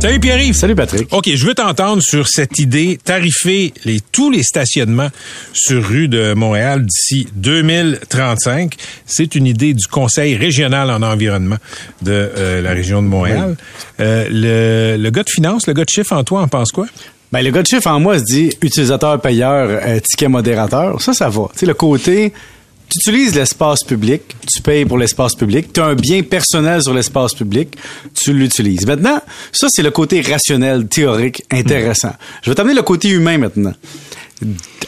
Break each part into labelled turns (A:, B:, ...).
A: Salut Pierre-Yves.
B: Salut Patrick.
A: OK, je veux t'entendre sur cette idée tarifer les, tous les stationnements sur rue de Montréal d'ici 2035. C'est une idée du Conseil régional en environnement de euh, la région de Montréal. Euh, le, le gars de finance, le gars de chiffre en toi, en pense quoi?
B: Ben, le gars de chiffre en moi se dit utilisateur payeur, euh, ticket modérateur. Ça, ça va. Tu sais, le côté tu utilises l'espace public, tu payes pour l'espace public, tu as un bien personnel sur l'espace public, tu l'utilises. Maintenant, ça, c'est le côté rationnel, théorique, intéressant. Je vais t'amener le côté humain maintenant.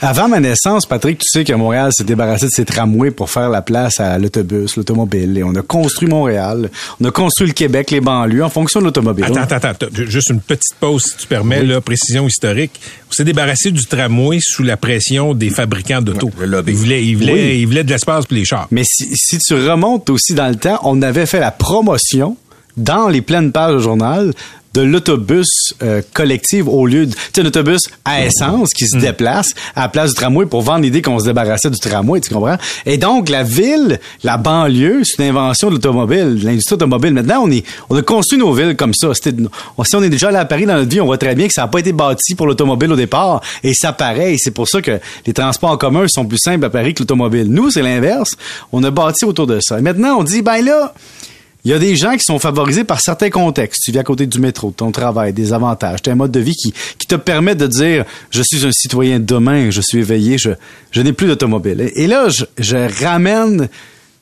B: Avant ma naissance, Patrick, tu sais que Montréal s'est débarrassé de ses tramways pour faire la place à l'autobus, l'automobile. Et on a construit Montréal, on a construit le Québec, les banlieues, en fonction de l'automobile.
A: Attends, attends, attends. Juste une petite pause, si tu permets, là, précision historique. On s'est débarrassé du tramway sous la pression des fabricants d'auto.
C: Le lobby.
A: Ils voulaient, ils voulaient,
B: Oui.
A: ils voulaient de l'espace pour les chars.
B: Mais si, si tu remontes aussi dans le temps, on avait fait la promotion dans les pleines pages du journal de l'autobus euh, collectif au lieu de tu sais, un autobus à essence qui se déplace à la place du tramway pour vendre l'idée qu'on se débarrassait du tramway, tu comprends? Et donc la ville, la banlieue, c'est une invention de l'automobile, de l'industrie automobile. Maintenant, on est on a construit nos villes comme ça. C'était on, si on est déjà allé à Paris dans notre vie, on voit très bien que ça n'a pas été bâti pour l'automobile au départ et ça paraît, et c'est pour ça que les transports en commun sont plus simples à Paris que l'automobile. Nous, c'est l'inverse. On a bâti autour de ça. Et maintenant, on dit ben là, il y a des gens qui sont favorisés par certains contextes. Tu vis à côté du métro, de ton travail, des avantages. Tu as un mode de vie qui, qui te permet de dire je suis un citoyen de demain, je suis éveillé, je, je n'ai plus d'automobile. Et, là, je, je ramène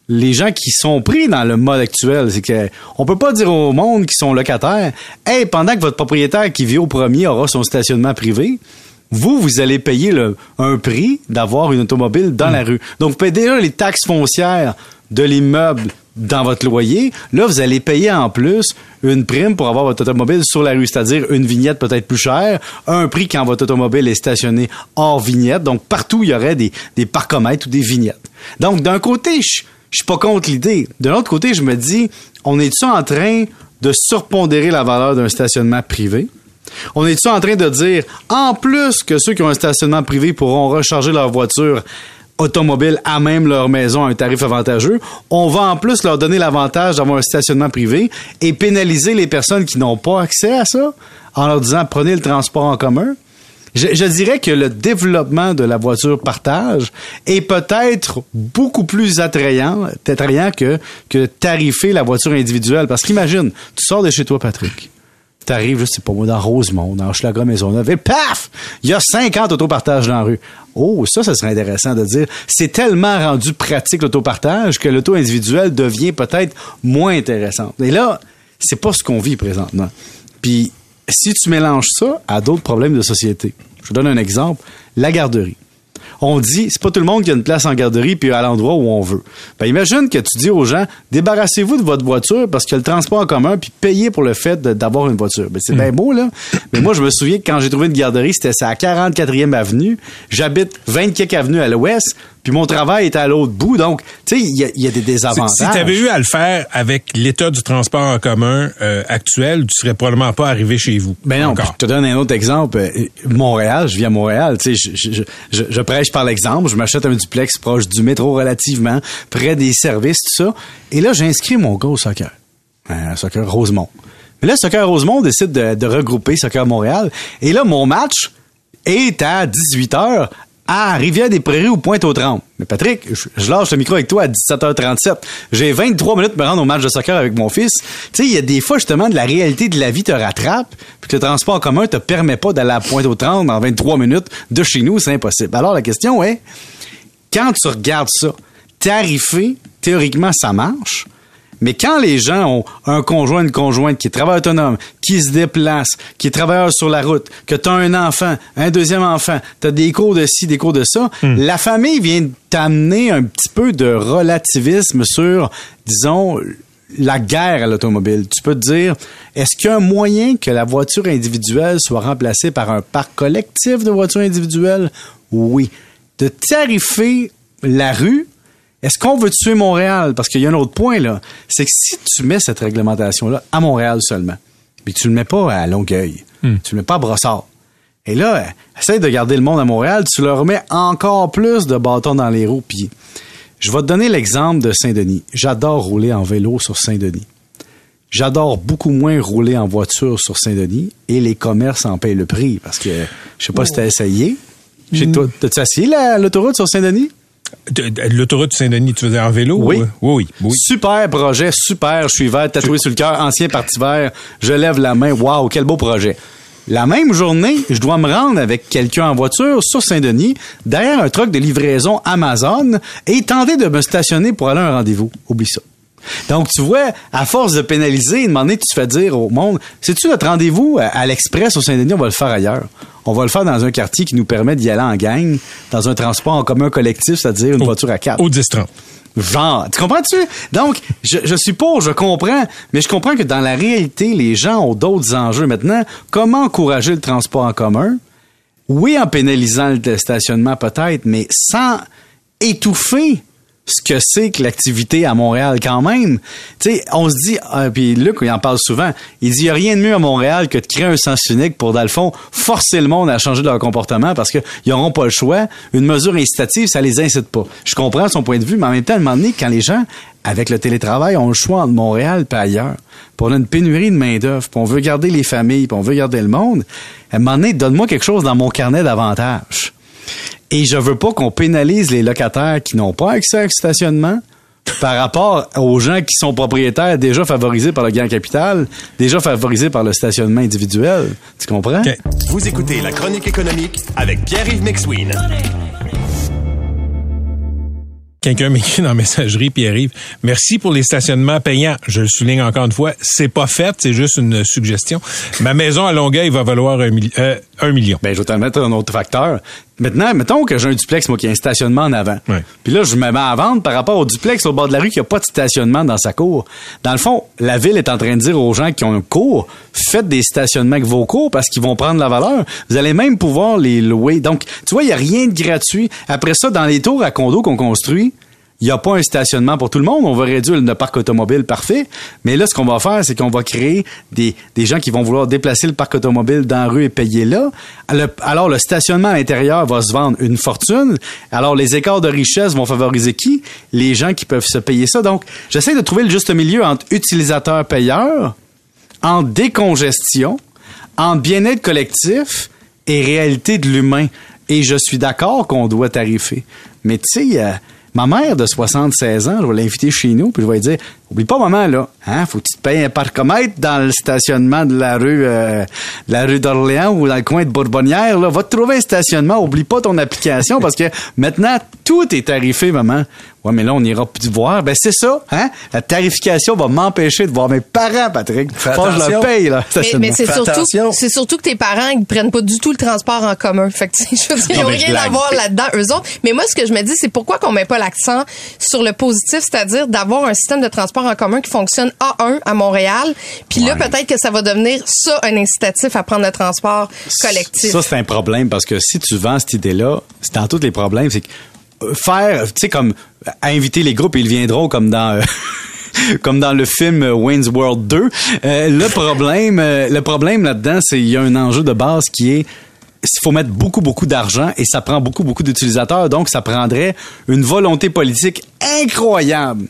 B: les gens qui sont pris dans le mode actuel. C'est que on peut pas dire au monde qui sont locataires Hey, pendant que votre propriétaire qui vit au premier aura son stationnement privé, vous, vous allez payer le, un prix d'avoir une automobile dans la rue. Donc, vous payez déjà les taxes foncières de l'immeuble dans votre loyer. Là, vous allez payer en plus une prime pour avoir votre automobile sur la rue, c'est-à-dire une vignette peut-être plus chère, un prix quand votre automobile est stationné hors vignette. Donc, partout, il y aurait des, des parcomètres ou des vignettes. Donc, d'un côté, je, je suis pas contre l'idée. De l'autre côté, je me dis, on est-tu en train de surpondérer la valeur d'un stationnement privé? On est-tu en train de dire, en plus que ceux qui ont un stationnement privé pourront recharger leur voiture automobile à même leur maison à un tarif avantageux, on va en plus leur donner l'avantage d'avoir un stationnement privé et pénaliser les personnes qui n'ont pas accès à ça en leur disant prenez le transport en commun. Je, je dirais que le développement de la voiture partage est peut-être beaucoup plus attrayant, attrayant que, que tarifer la voiture individuelle. Parce qu'imagine, tu sors de chez toi, Patrick t'arrives, je sais pas moi, dans Rosemont, dans Hochelaga Maisonneuve, et paf! Il y a 50 autopartages dans la rue. Oh, ça, ça serait intéressant de dire. C'est tellement rendu pratique l'autopartage que l'auto individuel devient peut-être moins intéressant. Et là, c'est pas ce qu'on vit présentement. Puis, si tu mélanges ça à d'autres problèmes de société, je vous donne un exemple, la garderie on dit, c'est pas tout le monde qui a une place en garderie puis à l'endroit où on veut. Ben, imagine que tu dis aux gens, débarrassez-vous de votre voiture parce que le transport en commun puis payez pour le fait d'avoir une voiture. Ben, c'est bien beau, là. Mais moi, je me souviens que quand j'ai trouvé une garderie, c'était ça à 44e avenue. J'habite 24 avenue à l'ouest puis mon travail était à l'autre bout. Donc, tu sais, il y, a- il y a des désavantages.
A: si tu avais eu à le faire avec l'état du transport en commun euh, actuel, tu serais probablement pas arrivé chez vous.
B: Ben non, je te donne un autre exemple. Euh, Montréal, je vis à Montréal, tu sais, je, je, je, je prêche par l'exemple, je m'achète un duplex proche du métro relativement, près des services, tout ça. Et là, j'inscris mon gars au soccer. Un soccer Rosemont. Mais là, Soccer Rosemont décide de, de regrouper Soccer Montréal. Et là, mon match est à 18h à Rivière-des-Prairies ou Pointe-aux-Trembles. Mais Patrick, je, lâche le micro avec toi à 17h37. J'ai 23 minutes pour me rendre au match de soccer avec mon fils. Tu sais, il y a des fois, justement, de la réalité de la vie te rattrape, puis que le transport commun te permet pas d'aller à Pointe-aux-Trembles en 23 minutes de chez nous, c'est impossible. Alors, la question est, quand tu regardes ça, tarifé, théoriquement, ça marche. Mais quand les gens ont un conjoint, une conjointe qui est travailleur autonome, qui se déplace, qui est travailleur sur la route, que tu as un enfant, un deuxième enfant, tu as des cours de ci, des cours de ça, la famille vient t'amener un petit peu de relativisme sur, disons, la guerre à l'automobile. Tu peux te dire, est-ce qu'il y a un moyen que la voiture individuelle soit remplacée par un parc collectif de voitures individuelles? Oui. De tarifer la rue, Est-ce qu'on veut tuer Montréal? Parce qu'il y a un autre point, là. C'est que si tu mets cette réglementation-là à Montréal seulement, puis tu le mets pas à Longueuil, tu le mets pas à Brossard, et là, essaye de garder le monde à Montréal, tu leur mets encore plus de bâtons dans les roues. Puis, je vais te donner l'exemple de Saint-Denis. J'adore rouler en vélo sur Saint-Denis. J'adore beaucoup moins rouler en voiture sur Saint-Denis et les commerces en payent le prix parce que je sais pas si t'as essayé. Chez toi, t'as-tu essayé la- l'autoroute sur Saint-Denis?
A: De- de- L'autoroute Saint-Denis, tu faisais en vélo?
B: Oui.
A: ou- Oui, oui, oui.
B: Super projet, super. Je suis vert, tatoué sur le cœur, ancien parti vert. Je lève la main. Waouh, quel beau projet. La même journée, je dois me rendre avec quelqu'un en voiture sur Saint-Denis, derrière un truck de livraison Amazon, et tenter de me stationner pour aller à un rendez-vous. Oublie ça. Donc, tu vois, à force de pénaliser, une moment donné, tu te fais dire au monde, sais-tu notre rendez-vous à, à l'Express au Saint-Denis, on va le faire ailleurs. On va le faire dans un quartier qui nous permet d'y aller en gang, dans un transport en commun collectif, c'est-à-dire une voiture à quatre.
A: Au 10-30.
B: Genre, tu comprends-tu? Donc, je, je suppose, je comprends, mais je comprends que dans la réalité, les gens ont d'autres enjeux maintenant. Comment encourager le transport en commun? Oui, en pénalisant le stationnement peut-être, mais sans étouffer ce que c'est que l'activité à Montréal quand même. Tu sais, on se dit, ah, puis Luc, il en parle souvent, il dit, il n'y a rien de mieux à Montréal que de créer un sens unique pour, dans le fond, forcer le monde à changer leur comportement parce qu'ils n'auront pas le choix. Une mesure incitative, ça les incite pas. Je comprends son point de vue, mais en même temps, à un moment donné, quand les gens, avec le télétravail, ont le choix entre Montréal et ailleurs, a une pénurie de main-d'œuvre, puis on veut garder les familles, puis on veut garder le monde, à un moment donné, donne-moi quelque chose dans mon carnet d'avantages. Et je veux pas qu'on pénalise les locataires qui n'ont pas accès au stationnement par rapport aux gens qui sont propriétaires déjà favorisés par le gain capital, déjà favorisés par le stationnement individuel. Tu comprends?
C: Vous écoutez La Chronique économique avec Pierre-Yves McSween.
A: Quelqu'un m'écrit dans la messagerie, puis arrive. Merci pour les stationnements payants. Je le souligne encore une fois, c'est pas fait, c'est juste une suggestion. Ma maison à Longueuil va valoir un, euh, un million.
B: Ben, je vais te mettre un autre facteur. Maintenant, mettons que j'ai un duplex, moi, qui a un stationnement en avant. Puis là, je me mets à vendre par rapport au duplex au bord de la rue qui a pas de stationnement dans sa cour. Dans le fond, la ville est en train de dire aux gens qui ont un cours, faites des stationnements avec vos cours parce qu'ils vont prendre la valeur. Vous allez même pouvoir les louer. Donc, tu vois, il y a rien de gratuit. Après ça, dans les tours à condos qu'on construit, il n'y a pas un stationnement pour tout le monde. On va réduire le parc automobile parfait. Mais là, ce qu'on va faire, c'est qu'on va créer des, des gens qui vont vouloir déplacer le parc automobile dans la rue et payer là. Alors, le stationnement à l'intérieur va se vendre une fortune. Alors, les écarts de richesse vont favoriser qui? Les gens qui peuvent se payer ça. Donc, j'essaie de trouver le juste milieu entre utilisateurs-payeurs, en décongestion, en bien-être collectif et réalité de l'humain. Et je suis d'accord qu'on doit tarifer. Mais tu sais, euh, ma mère de 76 ans, je vais l'inviter chez nous, puis je vais lui dire, oublie pas, maman, là, hein, faut que tu te payes un parcomètre dans le stationnement de la rue, euh, de la rue d'Orléans ou dans le coin de Bourbonnière, là. Va te trouver un stationnement, oublie pas ton application, parce que maintenant, tout est tarifé, maman. Ouais, mais là, on ira plus voir. Ben, c'est ça, hein? La tarification va m'empêcher de voir mes parents, Patrick.
D: Fais
B: Faut que je
D: attention.
B: leur paye, là,
E: Mais, mais c'est surtout,
D: attention.
E: c'est surtout que tes parents, ils prennent pas du tout le transport en commun. Fait que, tu sais, je veux dire, ils
B: Non,
E: ont
B: mais je
E: rien à voir là-dedans, eux autres. Mais moi, ce que je me dis, c'est pourquoi qu'on met pas l'accent sur le positif, c'est-à-dire d'avoir un système de transport en commun qui fonctionne A1 à Montréal. Puis là, peut-être que ça va devenir ça un incitatif à prendre le transport collectif.
B: Ça, c'est un problème parce que si tu vends cette idée-là, c'est dans tous les problèmes, c'est que euh, faire, tu sais, comme euh, inviter les groupes, ils viendront comme dans. euh, Comme dans le film Wayne's World 2, Euh, le problème, euh, le problème là-dedans, c'est il y a un enjeu de base qui est il faut mettre beaucoup, beaucoup d'argent et ça prend beaucoup, beaucoup d'utilisateurs. Donc, ça prendrait une volonté politique incroyable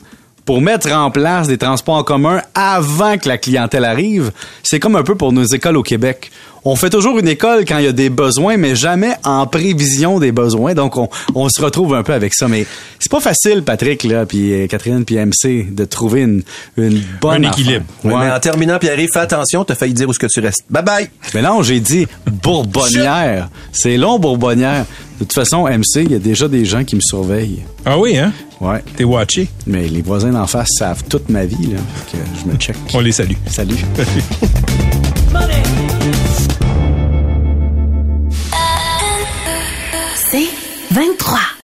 B: pour mettre en place des transports en commun avant que la clientèle arrive. C'est comme un peu pour nos écoles au Québec. On fait toujours une école quand il y a des besoins, mais jamais en prévision des besoins. Donc, on, on se retrouve un peu avec ça. Mais c'est pas facile, Patrick, là, puis euh, Catherine, puis MC, de trouver une, une bonne
A: Un équilibre.
D: Ouais,
B: Ouais.
D: Mais en terminant, Pierre, fais attention, t'as failli dire où est-ce que tu restes. Bye bye!
B: Mais non, j'ai dit Bourbonnière. C'est long, Bourbonnière. De toute façon, MC, il y a déjà des gens qui me surveillent.
A: Ah oui, hein?
B: Ouais.
A: T'es watché.
B: Mais les voisins d'en face savent toute ma vie, là. Fait que je me check.
A: On les salue.
B: Salut.
F: C'est 23.